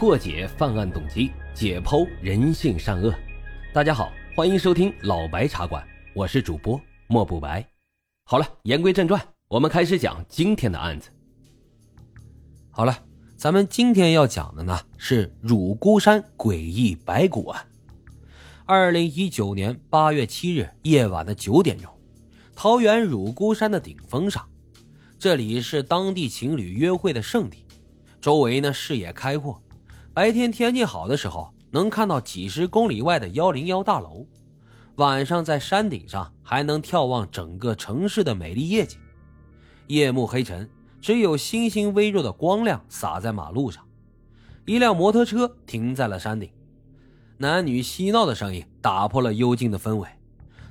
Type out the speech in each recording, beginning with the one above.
破解犯案动机，解剖人性善恶。大家好，欢迎收听老白茶馆，我是主播莫不白。好了，言归正传，我们开始讲今天的案子。好了，咱们今天要讲的呢是乳孤山诡异白骨案。二零一九年八月七日夜晚的九点钟，桃园乳孤山的顶峰上，这里是当地情侣约会的圣地，周围呢视野开阔，白天天气好的时候能看到几十公里外的幺零幺大楼，晚上在山顶上还能眺望整个城市的美丽夜景。夜幕黑沉，只有星星微弱的光亮洒在马路上，一辆摩托车停在了山顶。男女嬉闹的声音打破了幽静的氛围。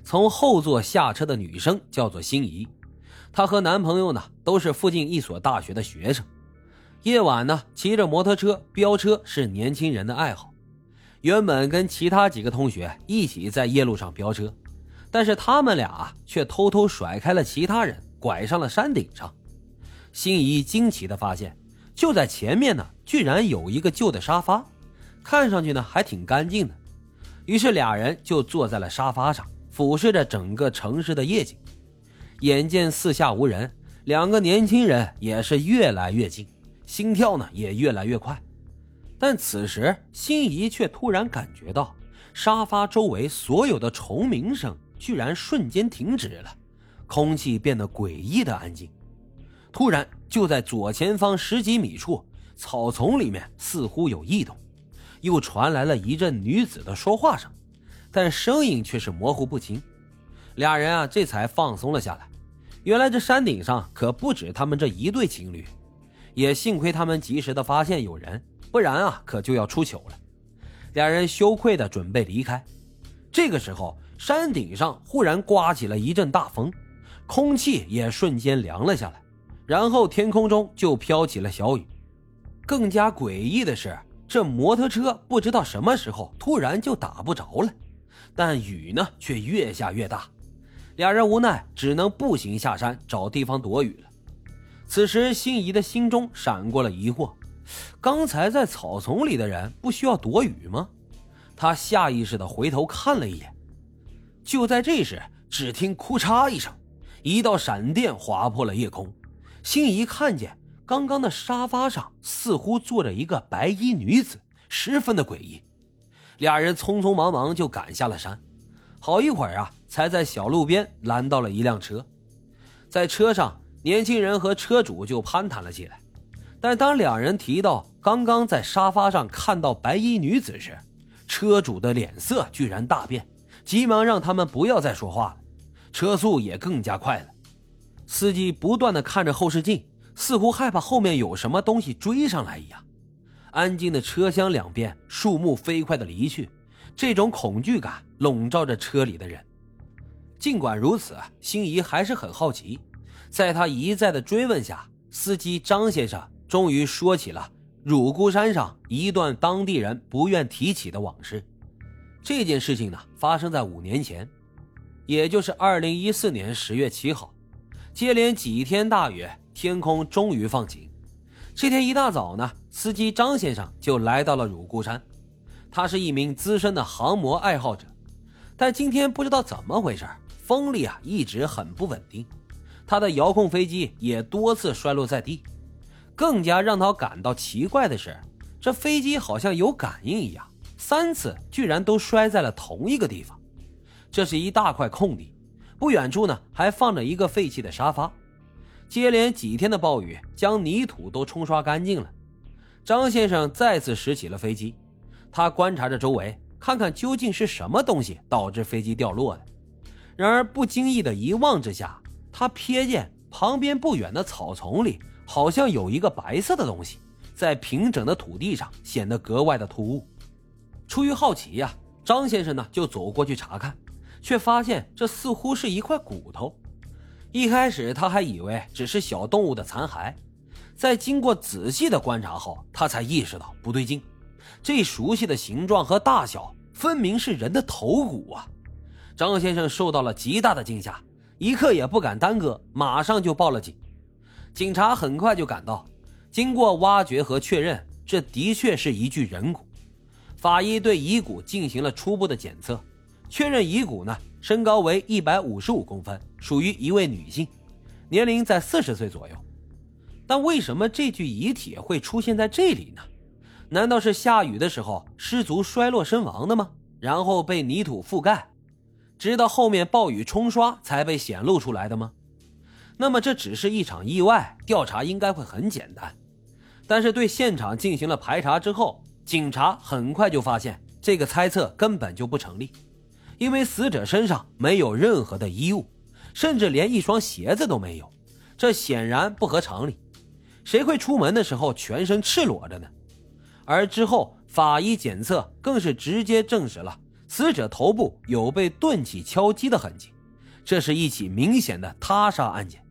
从后座下车的女生叫做心怡，她和男朋友呢都是附近一所大学的学生。夜晚呢，骑着摩托车飙车是年轻人的爱好。原本跟其他几个同学一起在夜路上飙车，但是他们俩却偷偷甩开了其他人，拐上了山顶上。心怡惊奇地发现，就在前面呢，居然有一个旧的沙发。看上去呢还挺干净的，于是俩人就坐在了沙发上，俯视着整个城市的夜景。眼见四下无人，两个年轻人也是越来越近，心跳呢也越来越快。但此时心仪却突然感觉到，沙发周围所有的虫鸣声居然瞬间停止了，空气变得诡异的安静。突然，就在左前方十几米处，草丛里面似乎有异动。又传来了一阵女子的说话声，但声音却是模糊不清。俩人啊，这才放松了下来。原来这山顶上可不止他们这一对情侣，也幸亏他们及时的发现有人，不然啊，可就要出糗了。俩人羞愧的准备离开。这个时候，山顶上忽然刮起了一阵大风，空气也瞬间凉了下来，然后天空中就飘起了小雨。更加诡异的是。这摩托车不知道什么时候突然就打不着了，但雨呢却越下越大，俩人无奈只能步行下山找地方躲雨了。此时，心仪的心中闪过了疑惑：刚才在草丛里的人不需要躲雨吗？他下意识地回头看了一眼。就在这时，只听“哭嚓”一声，一道闪电划破了夜空，心仪看见。刚刚的沙发上似乎坐着一个白衣女子，十分的诡异。俩人匆匆忙忙就赶下了山，好一会儿啊，才在小路边拦到了一辆车。在车上，年轻人和车主就攀谈了起来。但当两人提到刚刚在沙发上看到白衣女子时，车主的脸色居然大变，急忙让他们不要再说话了，车速也更加快了。司机不断的看着后视镜。似乎害怕后面有什么东西追上来一样，安静的车厢两边，树木飞快的离去，这种恐惧感笼罩着车里的人。尽管如此，心仪还是很好奇。在他一再的追问下，司机张先生终于说起了乳姑山上一段当地人不愿提起的往事。这件事情呢，发生在五年前，也就是二零一四年十月七号，接连几天大雨。天空终于放晴。这天一大早呢，司机张先生就来到了乳姑山。他是一名资深的航模爱好者，但今天不知道怎么回事，风力啊一直很不稳定，他的遥控飞机也多次摔落在地。更加让他感到奇怪的是，这飞机好像有感应一样，三次居然都摔在了同一个地方。这是一大块空地，不远处呢还放着一个废弃的沙发。接连几天的暴雨将泥土都冲刷干净了，张先生再次拾起了飞机，他观察着周围，看看究竟是什么东西导致飞机掉落的。然而不经意的一望之下，他瞥见旁边不远的草丛里好像有一个白色的东西，在平整的土地上显得格外的突兀。出于好奇呀，张先生呢就走过去查看，却发现这似乎是一块骨头。一开始他还以为只是小动物的残骸，在经过仔细的观察后，他才意识到不对劲。这熟悉的形状和大小，分明是人的头骨啊！张先生受到了极大的惊吓，一刻也不敢耽搁，马上就报了警。警察很快就赶到，经过挖掘和确认，这的确是一具人骨。法医对遗骨进行了初步的检测，确认遗骨呢身高为一百五十五公分，属于一位女性，年龄在四十岁左右。但为什么这具遗体会出现在这里呢？难道是下雨的时候失足摔落身亡的吗？然后被泥土覆盖，直到后面暴雨冲刷才被显露出来的吗？那么这只是一场意外，调查应该会很简单。但是对现场进行了排查之后，警察很快就发现这个猜测根本就不成立，因为死者身上没有任何的衣物，甚至连一双鞋子都没有，这显然不合常理。谁会出门的时候全身赤裸着呢？而之后法医检测更是直接证实了死者头部有被钝器敲击的痕迹，这是一起明显的他杀案件。